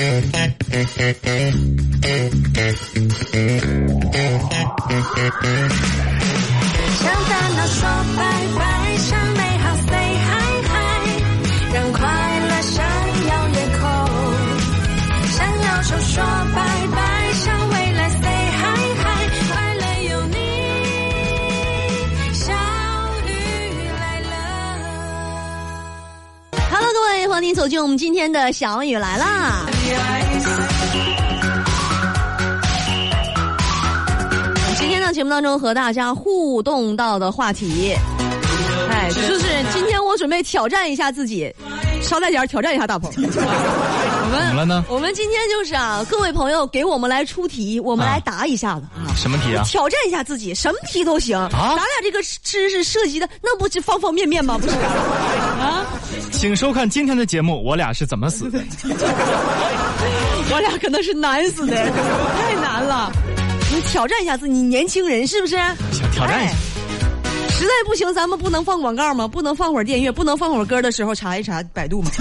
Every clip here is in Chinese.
向烦恼说拜拜，向美好 say hi hi，让快乐闪耀夜空。向忧愁说拜拜，向未来 say hi hi，快乐有你，小雨来了。Hello，各位，欢迎走进我们今天的小雨来啦。今天呢，节目当中和大家互动到的话题，哎，就是今天我准备挑战一下自己，捎带点挑战一下大鹏。我们怎么了呢我们今天就是啊，各位朋友给我们来出题，我们啊来答一下子啊。什么题啊？挑战一下自己，什么题都行。啊咱俩这个知识涉及的那不是方方面面吗？不是啊，请收看今天的节目，我俩是怎么死的？我俩可能是难死的，太难了。你挑战一下自己，你年轻人是不是？想挑战一下哎实在不行，咱们不能放广告吗？不能放会儿电乐，不能放会儿歌的时候查一查百度吗？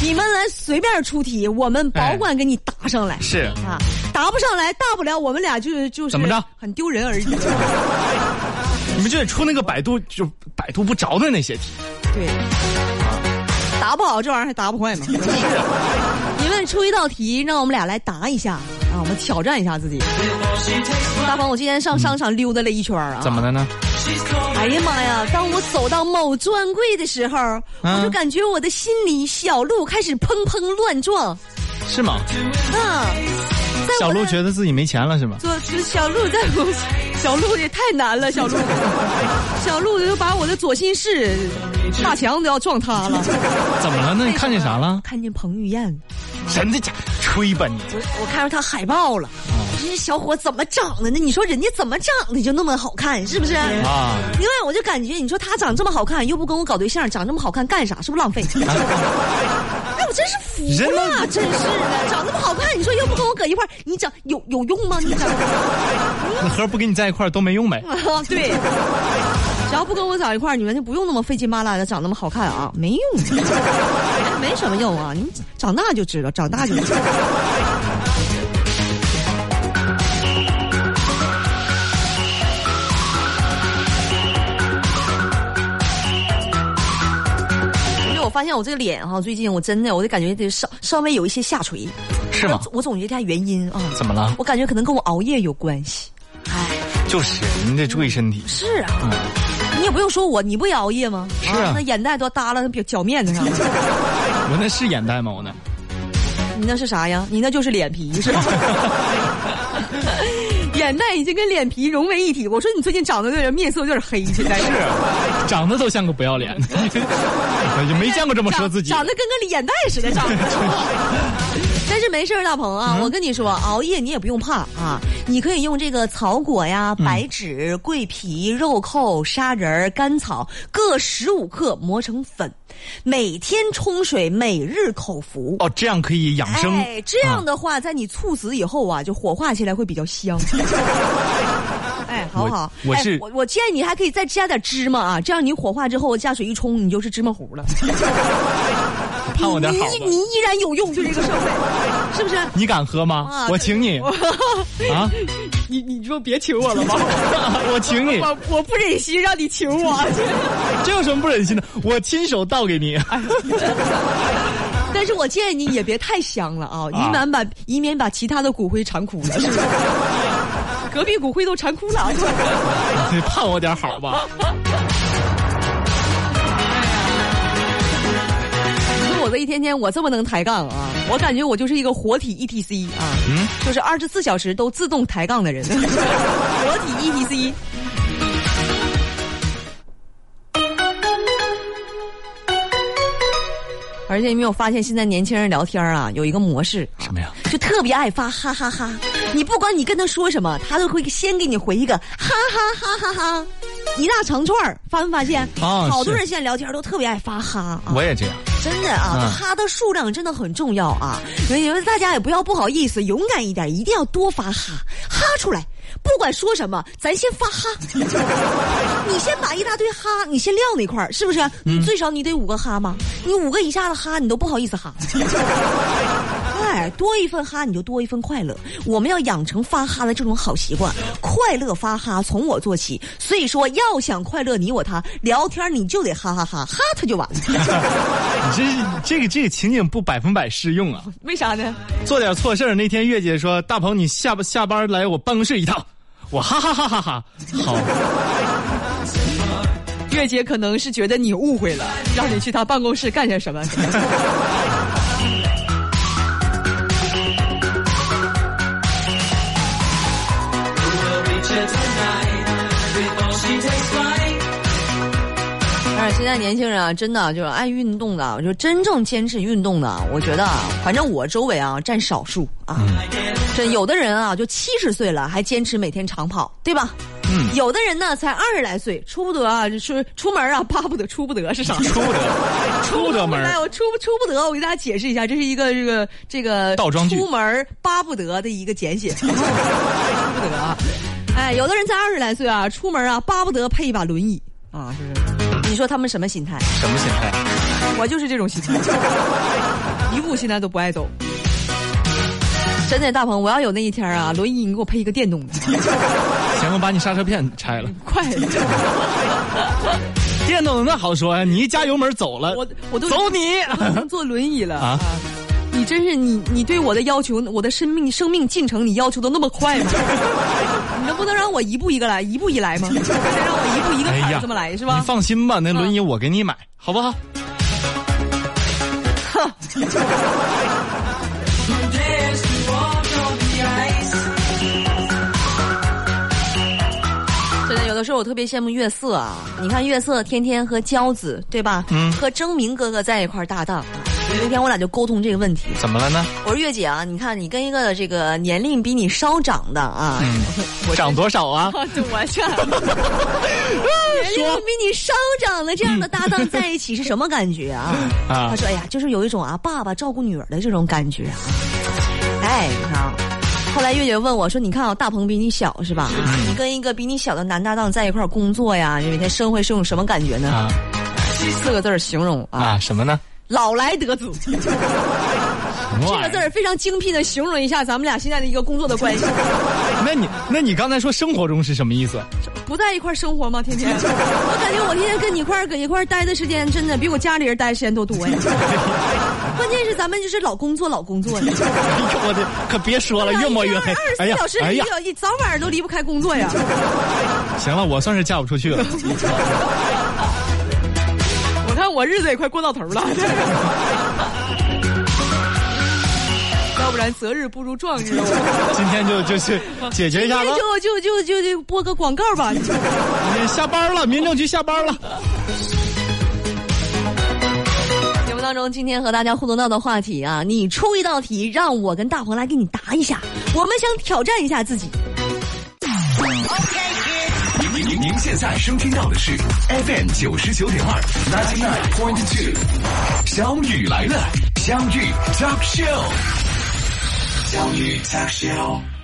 你们来随便出题，我们保管给你答上来。是啊，答不上来，大不了我们俩就就是怎么着很丢人而已。你们就得出那个百度就百度不着的那些题。对，答不好这玩意儿还答不坏吗？你们出一道题，让我们俩来答一下啊，我们挑战一下自己。大鹏，我今天上商场溜达了一圈儿啊，怎么的呢？哎呀妈呀！当我走到某专柜的时候，嗯我就感觉我的心里小鹿开始砰砰乱撞。是吗？啊，小鹿觉得自己没钱了是吗？左小鹿在我小鹿也太难了，小鹿，小鹿就把我的左心室大墙都要撞塌了。怎么了那？你看见啥了？看见彭于晏，真的假？吹吧你！我我看着他海报了。这些小伙怎么长的呢？你说人家怎么长的就那么好看，是不是？啊，另外，我就感觉，你说他长这么好看，又不跟我搞对象，长这么好看干啥？是不是浪费？哎，我真是服了，真是的，长那么好看，你说又不跟我搁一块儿，你长有有用吗？你长那盒不跟你在一块儿都没用呗？啊，对，只要不跟我长一块儿，你们就不用那么费劲巴拉的长那么好看啊，没用，没什么用啊，你长大就知道，长大就知道。发现我这个脸哈，最近我真的，我就感觉得稍稍微有一些下垂，是吗？我总结一下原因啊，怎么了？我感觉可能跟我熬夜有关系。哎，就是你得注意身体。是啊，你也不用说我，你不也熬夜吗？是啊那眼袋都耷拉那表脚面子上了。我那是眼袋吗？我那你那是啥呀？你那就是脸皮是吧？眼袋已经跟脸皮融为一体。我说你最近长得有点面色有点黑，现在是长得都像个不要脸的，也没见过这么说自己。长得跟个脸袋似的，长得。没事儿，大鹏啊，我跟你说，熬夜你也不用怕啊，你可以用这个草果呀、白芷、桂皮、肉蔻、砂仁、甘草各十五克磨成粉，每天冲水，每日口服。哦，这样可以养生。哎，这样的话，在你猝死以后啊，就火化起来会比较香。哎，好不好？我是我我建议你还可以再加点芝麻啊，这样你火化之后加水一冲，你就是芝麻糊了。盼我点好你你你依然有用，就这个社会，是不是？你敢喝吗啊？我请你 啊！你你说别请我了吗？我请你，我我不忍心让你请我，这有什么不忍心的？我亲手倒给你。但是我建议你也别太香了啊，以免把以免把其他的骨灰馋哭了，是不是？隔壁骨灰都馋哭了。你盼我点好吧？我这一天天我这么能抬杠啊，我感觉我就是一个活体 ETC 啊，嗯，就是二十四小时都自动抬杠的人，活体 ETC。而且你没有发现，现在年轻人聊天啊，有一个模式，什么呀？就特别爱发哈哈哈。你不管你跟他说什么，他都会先给你回一个哈哈哈哈哈，一大长串儿，发没发现？啊好多人现在聊天都特别爱发哈啊。我也这样。真的啊，嗯哈的数量真的很重要啊！所以大家也不要不好意思，勇敢一点，一定要多发哈，哈出来，不管说什么，咱先发哈。你先把一大堆哈，你先撂那块儿，是不是？你最少你得五个哈吗？你五个以下的哈，你都不好意思哈。哎，多一份哈，你就多一份快乐。我们要养成发哈的这种好习惯，快乐发哈从我做起。所以说，要想快乐，你我他聊天你就得哈哈哈，哈他就完了。你这这个这个情景不百分百适用啊！为啥呢？做点错事儿，那天月姐说：“大鹏，你下下班来我办公室一趟。”我哈哈哈哈哈！好，月姐可能是觉得你误会了，让你去她办公室干些什么。现在年轻人啊，真的就是爱运动的，就真正坚持运动的，我觉得，反正我周围啊占少数啊。这有的人啊，就七十岁了还坚持每天长跑，对吧？嗯。有的人呢，才二十来岁，出不得啊，就是出门啊，巴不得出不得是啥？出不得，出不得门。哎，我出不 出不得？我给大家解释一下，这是一个这个这个倒装句，出门巴不得的一个简写。出不得啊！哎，有的人才二十来岁啊，出门啊，巴不得配一把轮椅啊，是不是？你说他们什么心态？什么心态？我就是这种心态，一步现在都不爱走。真的，大鹏，我要有那一天啊，轮椅你给我配一个电动的。行，我把你刹车片拆了。快！电动的那好说呀，你一加油门走了，我我都走你坐轮椅了啊！你真是你你对我的要求，我的生命生命进程，你要求的那么快吗？你能不能让我一步一个来，一步一来吗？得让我一步一个坎这么来是吧？你放心吧，那轮椅我给你买，好不好？哼。真的，有的时候我特别羡慕月色啊！你看月色天天和娇子对吧？嗯。和征明哥哥在一块搭档。那天我俩就沟通这个问题。怎么了呢？我说月姐啊，你看你跟一个这个年龄比你稍长的啊，我长多少啊？就完事儿。年龄比你稍长的这样的搭档在一起是什么感觉啊？啊。他说：“哎呀，就是有一种啊，爸爸照顾女儿的这种感觉啊。”哎，你看啊。后来月姐问我说：“你看啊，大鹏比你小是吧？你跟一个比你小的男搭档在一块工作呀，你每天生活是种什么感觉呢？”四个字形容啊，什么呢？老来得子，这个字儿非常精辟的形容一下咱们俩现在的一个工作的关系。那你那你刚才说生活中是什么意思？不在一块生活吗？天天，我感觉我天天跟你一块搁一块待的时间，真的比我家里人待的时间都多呀。关键是咱们就是老工作老工作呢。哎呦我的，可别说了，越抹越黑。二十四小时，哎呀，一早晚都离不开工作呀。行了，我算是嫁不出去了。看我日子也快过到头了，要不然择日不如撞日。今天就就去解决一下吧。就就就就就播个广告吧。你下班了，民政局下班了。节目当中，今天和大家互动到的话题啊，你出一道题，让我跟大鹏来给你答一下。我们想挑战一下自己。您现在收听到的是 FM 九十九点二，ninety nine point two，小雨来了，相遇 talk show，相遇 talk show。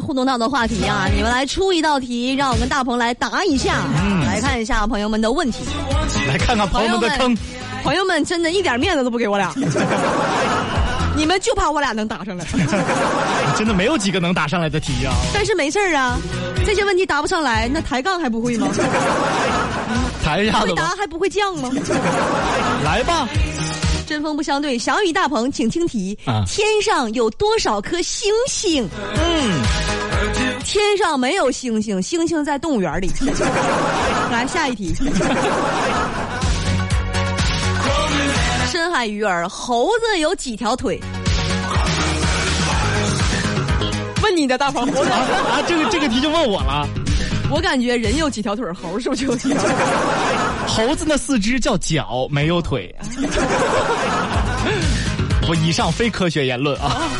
互动到的话题啊，你们来出一道题，让我跟大鹏来答一下。来看一下朋友们的问题，来看看朋友们的坑。朋友们真的一点面子都不给我俩，你们就怕我俩能答上来。真的没有几个能答上来的题啊。但是没事儿啊，这些问题答不上来，那抬杠还不会吗？抬一下子回答，还不会降吗？来吧。针锋不相对，小雨大鹏，请听题：啊天上有多少颗星星？嗯，天上没有星星，星星在动物园里。来下一题。深海鱼儿，猴子有几条腿？问你的大鹏，猴子，啊，这个这个题就问我了。我感觉人有几条腿，猴是不是就有几条腿？猴子那四肢叫脚，没有腿。我以上非科学言论啊！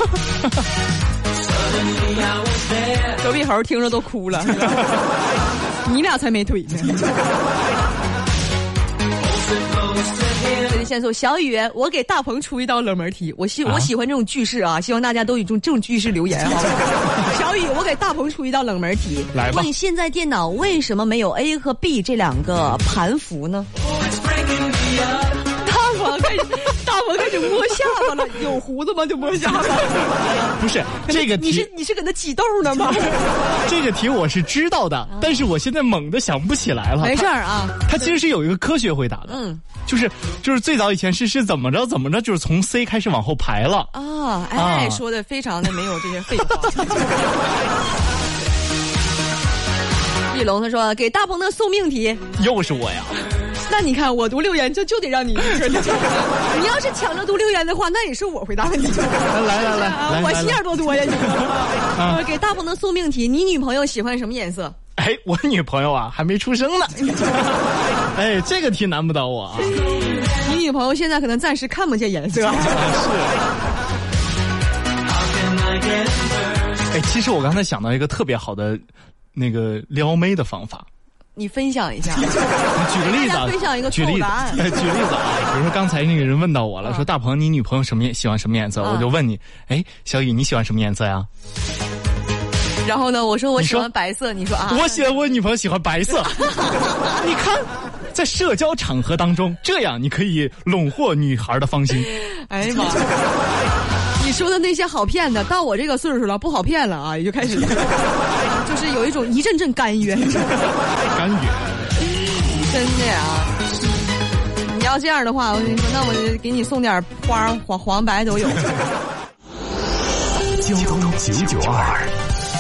隔壁猴听着都哭了，你俩才没腿呢。这里线索，小雨，我给大鹏出一道冷门题。我喜、啊我喜欢这种句式啊，希望大家都以这种这种句式留言，好我给大鹏出一道冷门题。来吧问现在电脑为什么没有 A 和 B 这两个盘符呢？开始摸下巴了，有胡子吗？就摸下巴。不是这个题你是，你是搁那挤痘呢吗？这个题我是知道的，但是我现在猛的想不起来了。没事儿啊，它其实是有一个科学回答的，嗯就是就是最早以前是是怎么着怎么着，就是从 C 开始往后排了。啊，哎，啊说的非常的没有这些废话。玉龙他说给大鹏的送命题，又是我呀！那你看我读留言，就就得让你 你要是抢着读留言的话，那也是我回答问题。来来来来啊来来来我心眼，多多呀你！呃给大鹏的送命题，你女朋友喜欢什么颜色？哎，我女朋友啊还没出生呢。哎，这个题难不倒我啊！你女朋友现在可能暂时看不见颜色。是哎，其实我刚才想到一个特别好的那个撩妹的方法。你分享一下。举个例子分享一个举例子，举例子啊，比如说刚才那个人问到我了，嗯说大鹏，你女朋友什么颜喜欢什么颜色？嗯我就问你，哎，小雨你喜欢什么颜色呀？然后呢，我说我喜欢白色，你说啊，我喜欢我女朋友喜欢白色。你看，在社交场合当中，这样你可以笼获女孩的芳心。哎呀妈！你说的那些好骗的，到我这个岁数了，不好骗了啊，也就开始，就是有一种一阵阵甘愿，真。的呀。你要这样的话，我跟你说，那我就给你送点花，黄黄白都有。交通九九二，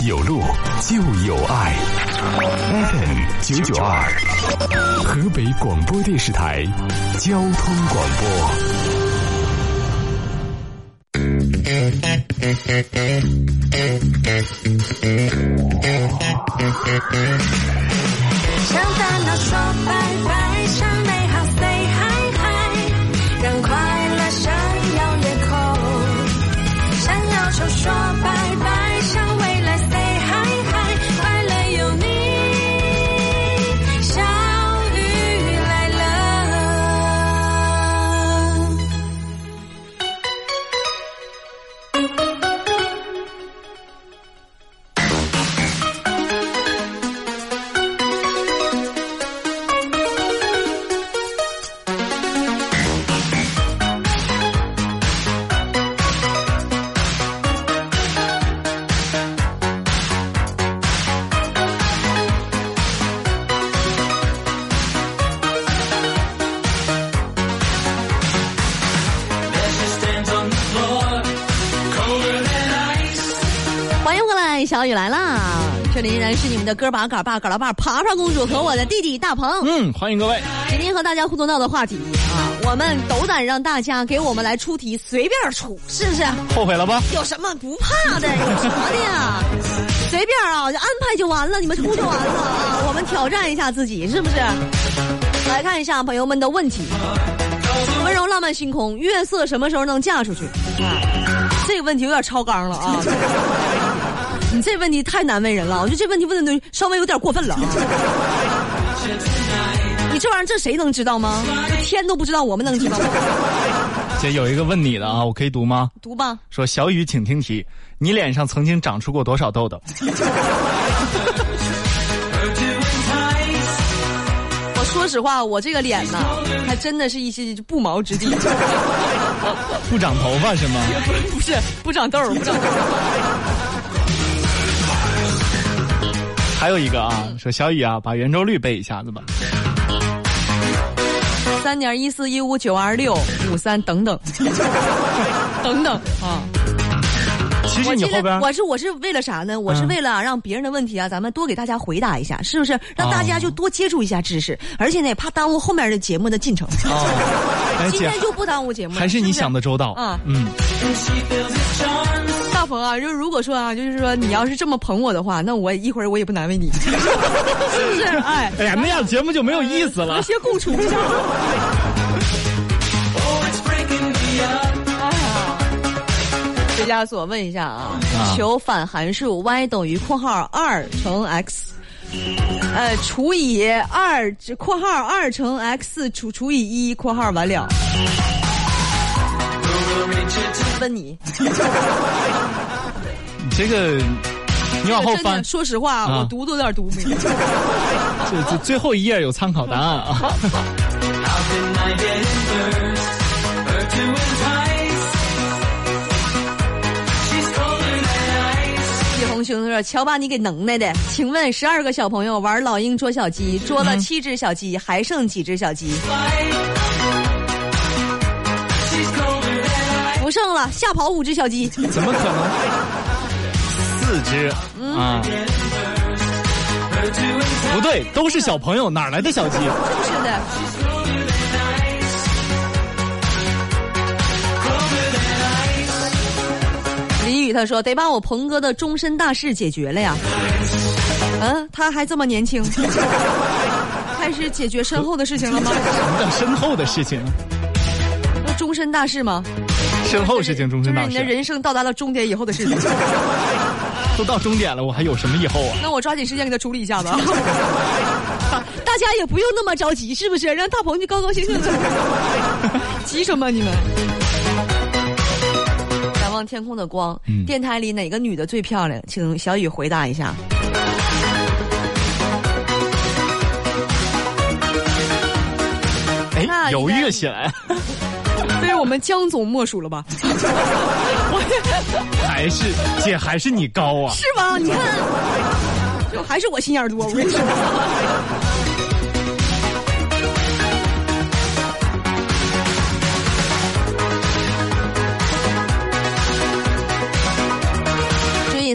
有路就有爱。FM 九九二，河北广播电视台交通广播。向烦恼说拜拜，然是你们的哥把嘎爸嘎拉爸爬爬公主和我的弟弟大鹏。嗯，欢迎各位。今天和大家互动到的话题啊，我们斗胆让大家给我们来出题，随便出，是不是？后悔了吧？有什么不怕的？有什么的呀？随便啊，就安排就完了，你们出就完了啊！我们挑战一下自己，是不是？来看一下朋友们的问题。温柔浪漫星空，月色什么时候能嫁出去？啊，这个问题有点超纲了啊！你这问题太难为人了，我觉得这问题问的稍微有点过分了啊！你这玩意儿这谁能知道吗？这天都不知道，我们能知道吗？姐有一个问你的啊，我可以读吗？读吧。说小雨，请听题：你脸上曾经长出过多少痘痘？我说实话，我这个脸呢，还真的是一些不毛之地，不长头发是吗？不是不长痘儿，不长痘还有一个啊说小雨啊把圆周率背一下子吧。三点一四一五九二六五三等等。等等啊。其实你后边我是我是为了啥呢？我是嗯。为了让别人的问题啊，咱们多给大家回答一下，是不是？让大家就多接触一下知识，而且呢，也怕耽误后面的节目的进程。今天就不耽误节目了，还是你想的周到啊嗯，大鹏啊，就如果说啊，就是说你要是这么捧我的话，那我一会儿我也不难为你，是不是？哎，哎呀，那样节目就没有意思了。和。谐共处学家所问一下啊，啊求反函数 y 等于括号二乘 x，呃除以二括号二乘 x 除除以一括号完了。问你，你 这个，你往后翻说实话，啊我读都有点读不明白。这这最后一页有参考答案啊。红熊说：“瞧把你给能耐的，请问十二个小朋友玩老鹰捉小鸡，捉了七只小鸡，还剩几只小鸡？不剩了，吓跑五只小鸡。怎么可能？四只嗯啊？不对，都是小朋友，哪来的小鸡？是的。他说：“得把我鹏哥的终身大事解决了呀。”嗯，他还这么年轻，开始解决身后的事情了吗？什么叫身后的事情？那终身大事吗？身后事情，终身大就是你的。人生到达了终点以后的事情。都到终点了，我还有什么以后啊？那我抓紧时间给他处理一下子啊。大家也不用那么着急，是不是？让大鹏就高高兴兴的。急什么你们？仰望天空的光，嗯电台里哪个女的最漂亮？请小雨回答一下。哎，那应该犹豫起来，非我们江总莫属了吧？还是姐还是你高啊？是吧？你看，就还是我心眼儿多。我跟你说。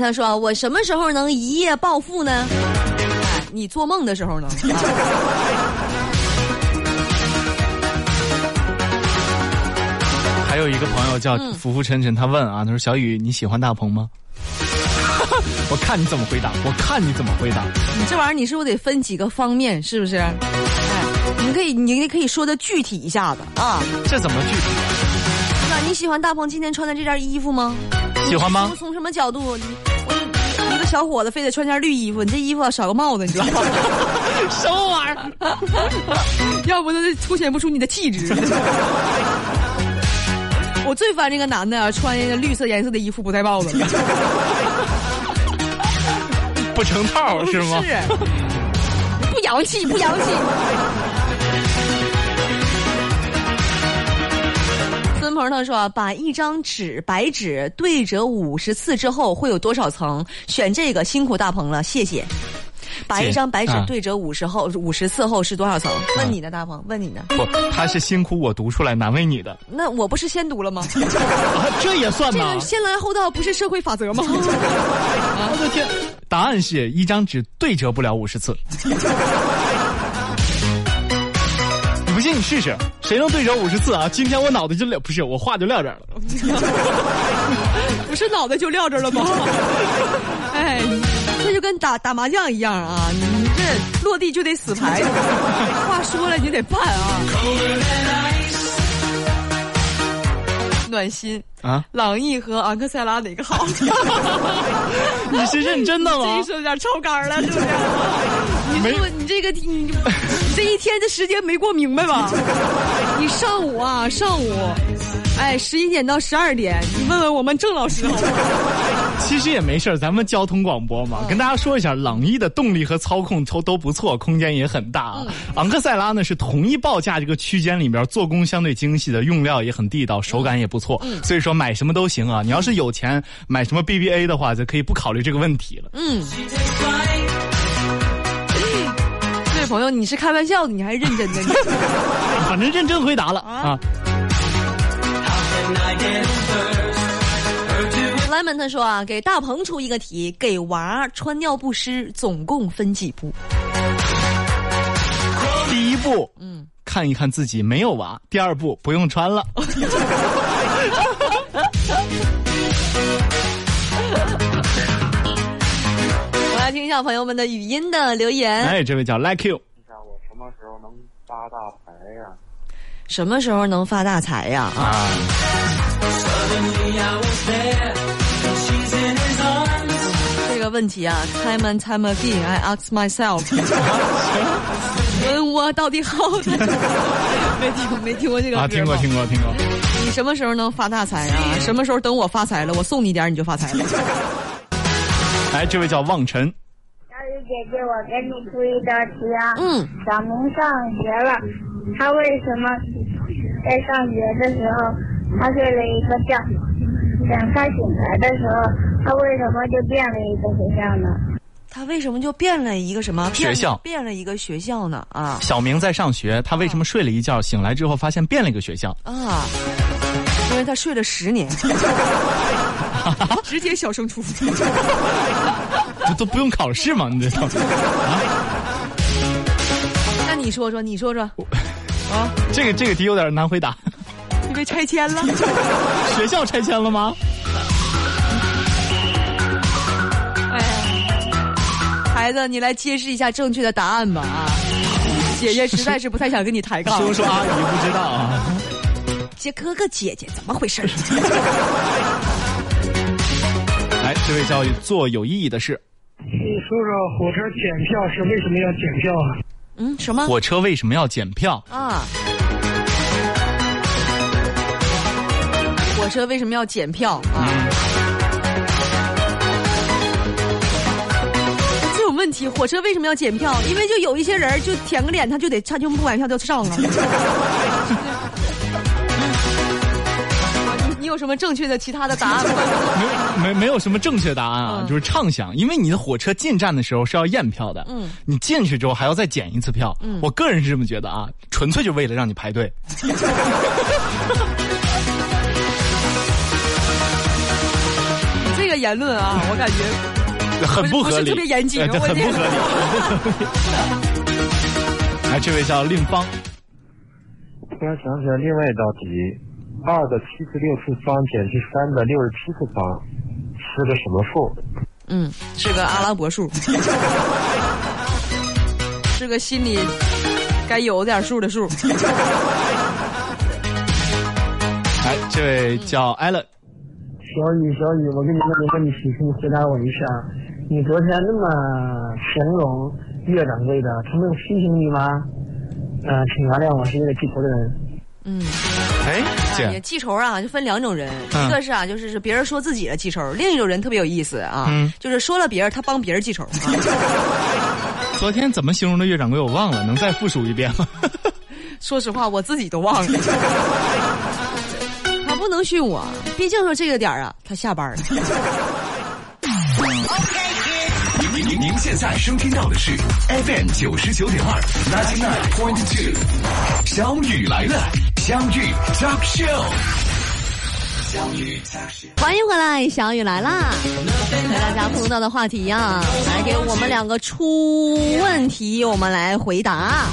他说：“我什么时候能一夜暴富呢？哎，你做梦的时候呢？还有一个朋友叫嗯浮浮沉沉，他问啊，他说小雨你喜欢大鹏吗？我看你怎么回答，我看你怎么回答。你这玩意儿你是不是得分几个方面？是不是？哎，你可以，你可以说的具体一下子啊。这怎么具体？那你喜欢大鹏今天穿的这件衣服吗？喜欢吗你从什么角度？你一个小伙子非得穿件绿衣服，你这衣服要少个帽子，你知道吗？什么玩意儿？要不那就凸显不出你的气质。我最烦这个男的啊，穿一个绿色颜色的衣服不戴帽子。不成套是吗？是，不洋气，不洋气。孙鹏他说，把一张纸白纸对折五十次之后会有多少层？选这个辛苦大鹏了，谢谢。把一张白纸啊对折五十后五十次后是多少层？问你呢，大鹏，问你呢？不，他是辛苦我读出来难为你的，那我不是先读了吗？啊、这也算这吗个？先来后到不是社会法则吗？我的天！答案是一张纸对折不了五十次。试试，谁能对折五十次啊？今天我脑袋就撂，不是我话就撂这儿了。不是脑袋就撂这儿了吗？哎，这就跟打打麻将一样啊！你你这落地就得死牌，话说了你得办啊。暖心啊，朗逸和昂克赛拉哪个好？你是认真的这吗一？说有点超纲了，是不是？你没说你这个你你这一天的时间没过明白吧？你上午啊，上午，哎，十一点到十二点，你问问我们郑老师好不好？其实也没事儿咱们交通广播嘛，跟大家说一下，朗逸的动力和操控都都不错，空间也很大啊。昂克赛拉呢是同一报价这个区间里边，做工相对精细的，用料也很地道，手感也不错，所以说买什么都行啊。你要是有钱买什么 BBA 的话，就可以不考虑这个问题了。嗯。朋友，你是开玩笑的，你还是认真的？反正认真回答了啊。Lemon 他说啊，给大鹏出一个题，给娃穿尿不湿总共分几步？第一步，嗯，看一看自己没有娃；第二步，不用穿了。我来听一下朋友们的语音的留言。哎，这位叫 Like You，问一下我什么时候能发大财呀、什么时候能发大财呀？啊，啊，这个问题啊，time and time again I ask myself，问我到底好的？没听没听过这个啊，听过听过听过。你什么时候能发大财啊？什么时候等我发财了，我送你点儿你就发财了。哎，这位叫望尘，小雨姐姐，我给你出一道题啊。嗯，小明上学了，他为什么在上学的时候他睡了一个觉？等他醒来的时候，他为什么就变了一个学校呢？他为什么就变了一个什么学校变了一个学校呢？啊小明在上学，他为什么睡了一觉，醒来之后发现变了一个学校？啊！因为他睡了十年，直接小升初。这都不用考试吗？你这都 那你说说，你说说，啊，这个这个题有点难回答。你被拆迁了？学校拆迁了吗？哎呀，孩子，你来揭示一下正确的答案吧啊！姐姐实在是不太想跟你抬杠。叔叔阿姨不知道啊。姐哥哥姐姐怎么回事儿？来，这位教育做有意义的事。你说说火车检票是为什么要检票啊？嗯，什么？火车为什么要检票？啊！火车为什么要检票啊？这种问题，火车为什么要检票？因为就有一些人就舔个脸，他就得他就不买票就上了。你 你有什么正确的其他的答案吗？没没没有什么正确答案啊，嗯。就是畅想。因为你的火车进站的时候是要验票的，嗯，你进去之后还要再检一次票，嗯。我个人是这么觉得啊，纯粹就为了让你排队。这个言论啊，我感觉很不合理，特别严谨。很不合理来，这位叫令芳，突然想起来另外一道题：二的七十六次方减去三的六十七次方是个什么数？嗯，是个阿拉伯数，是个心里该有点数的数。来，这位叫 Allen，小雨，小雨，我给你问个问题，请你回答我一下。你昨天那么形容岳掌柜的，他没有提醒你吗？呃，请原谅我是一个记仇的人。嗯，哎，也姐，记仇啊，就分两种人，嗯一个是啊，就是是别人说自己的记仇，另一种人特别有意思啊，嗯就是说了别人，他帮别人记仇。啊、昨天怎么形容的岳掌柜我忘了，能再复述一遍吗？说实话，我自己都忘了。他不能训我，毕竟说这个点儿啊，他下班了。您您您现在收听到的是 FM 九十九点二，ninety nine point two，小雨来了，相遇 Talk Show，欢迎回来，小雨来啦！和大家碰到的话题呀、来给我们两个出问题，我们来回答。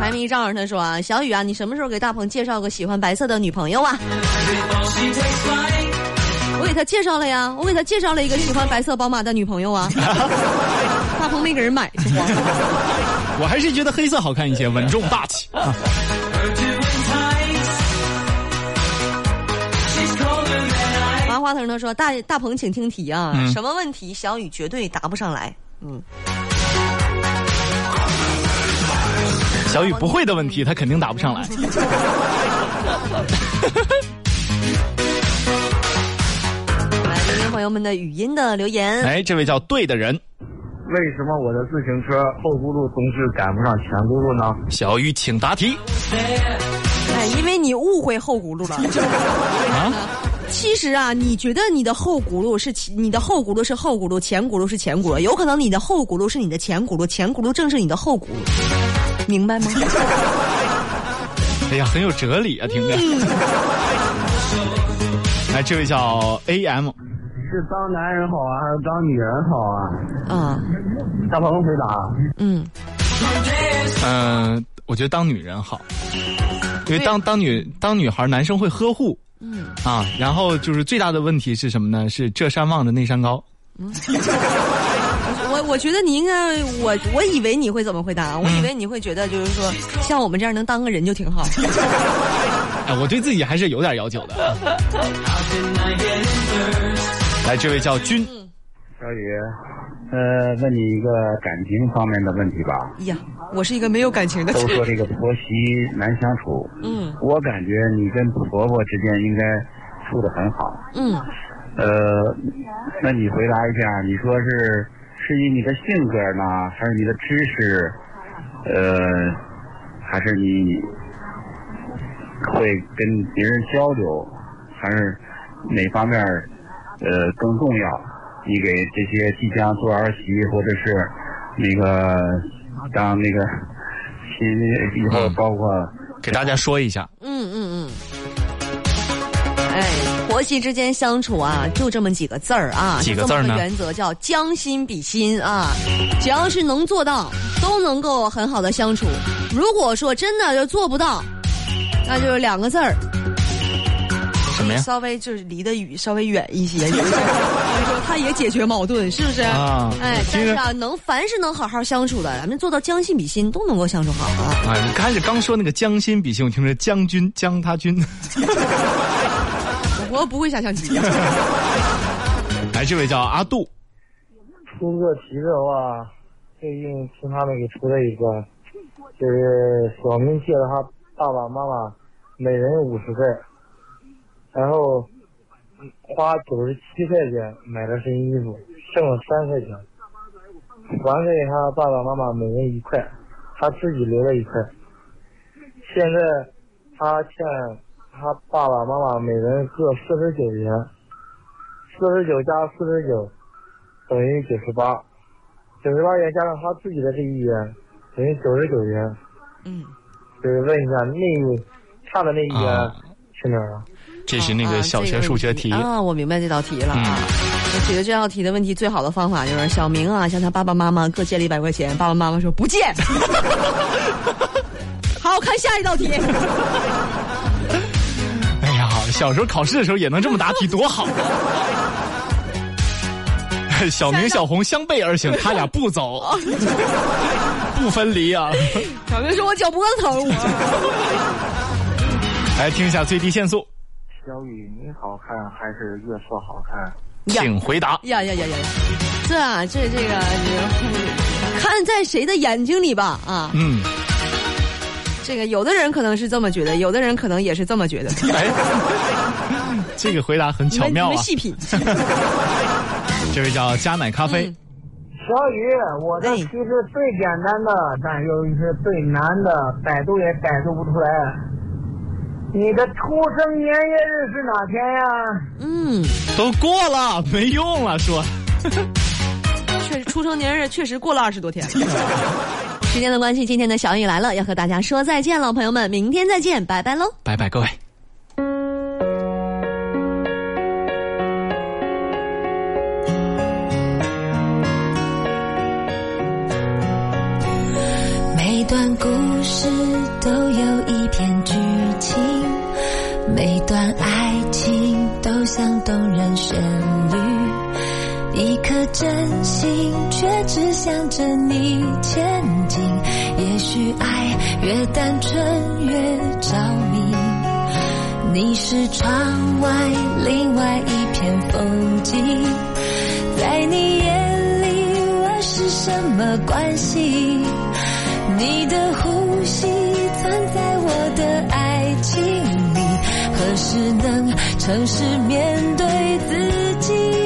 财迷照着他说啊，小雨啊，你什么时候给大鹏介绍个喜欢白色的女朋友啊？我给他介绍了呀，我给他介绍了一个喜欢白色宝马的女朋友啊。大鹏没给人买是慌了。我还是觉得黑色好看一些，稳重大气。啊麻花藤他说：“大大鹏，请听题啊，嗯什么问题小雨绝对答不上来？嗯，小雨不会的问题，他肯定答不上来。来听听朋友们的语音的留言。哎，这位叫对的人，为什么我的自行车后轱辘总是赶不上前轱辘呢？小雨，请答题哎，因为你误会后轱辘了，啊！其实啊，你觉得你的后轱辘是前你的后轱辘是后轱辘，前轱辘是前轱辘，有可能你的后轱辘是你的前轱辘，前轱辘正是你的后轱辘，明白吗？哎呀，很有哲理啊，听着。来，这位叫 AM，是当男人好啊，还是当女人好啊？啊，大鹏回答。嗯，嗯、我觉得当女人好，因为当当女当女孩，男生会呵护，嗯啊，然后就是最大的问题是什么呢？是这山望着那山高。嗯 我我觉得你应该，我我以为你会怎么回答？我以为你会觉得就是说，像我们这样能当个人就挺好。哎，我对自己还是有点要求的。来，这位叫君，小雨，呃，问你一个感情方面的问题吧。呀，我是一个没有感情的都。说这个婆媳难相处，嗯我感觉你跟婆婆之间应该处的很好。嗯，呃，那你回答一下，你说是是以你的性格呢，还是你的知识，呃，还是你会跟别人交流，还是哪方面呃更重要？你给这些即将做儿媳或者是那个当那个新以后嗯包括给大家说一下，嗯嗯嗯。哎，婆媳之间相处啊，就这么几个字儿啊，几个字儿呢原则叫将心比心啊，只要是能做到，都能够很好的相处。如果说真的就做不到，那就是两个字儿，什么呀？稍微就是离得远稍微远一些，就是说他也解决矛盾，是不是？啊哎，但是啊，能凡是能好好相处的，咱们做到将心比心，都能够相处好啊。啊，你开始刚说那个将心比心，我听着将军将他军。我不会下象棋。来，这位叫阿杜，出个题的话，最近听他们给出了一个，就是小明借了他爸爸妈妈每人五十块，然后花九十七块钱买了身衣服，剩了三块钱，还给他爸爸妈妈每人一块，他自己留了一块。现在他欠他爸爸妈妈每人各四十九元，四十九加四十九。等于九十八，九十八元加上他自己的这一元，等于九十九元。嗯。就是问一下，那差的那一元啊去哪儿了？这是那个小学数学题。啊，我明白这道题了啊。我觉得这道题的问题最好的方法就是小明啊，向他爸爸妈妈各借了一百块钱，爸爸妈妈说不借。好，看下一道题。哎呀，小时候考试的时候也能这么答题，多好！小明、小红相背而行，他俩不走，不分离啊！小明说：“我脚脖子疼。我来听一下最低限速，小雨你好看还是月色好看？请回答。呀呀呀呀呀！这啊，这这个，这看在谁的眼睛里吧啊。嗯，这个有的人可能是这么觉得，有的人可能也是这么觉得。哎，这个回答很巧妙啊！们细品。这位叫加奶咖啡，嗯小雨，我的题是最简单的，但由于是最难的，百度也百度不出来。你的出生年月日是哪天呀？嗯，都过了，没用了，说。确实出生年日确实过了二十多天。时间的关系，今天的小雨来了，要和大家说再见了，朋友们，明天再见，拜拜喽。拜拜，各位。每段爱情都像动人旋律。一颗真心却只想着你前进，也许爱越单纯越着迷。你是窗外另外一片风景，在你眼里我是什么关系？你的呼吸存在我的爱情，何时能诚实面对自己？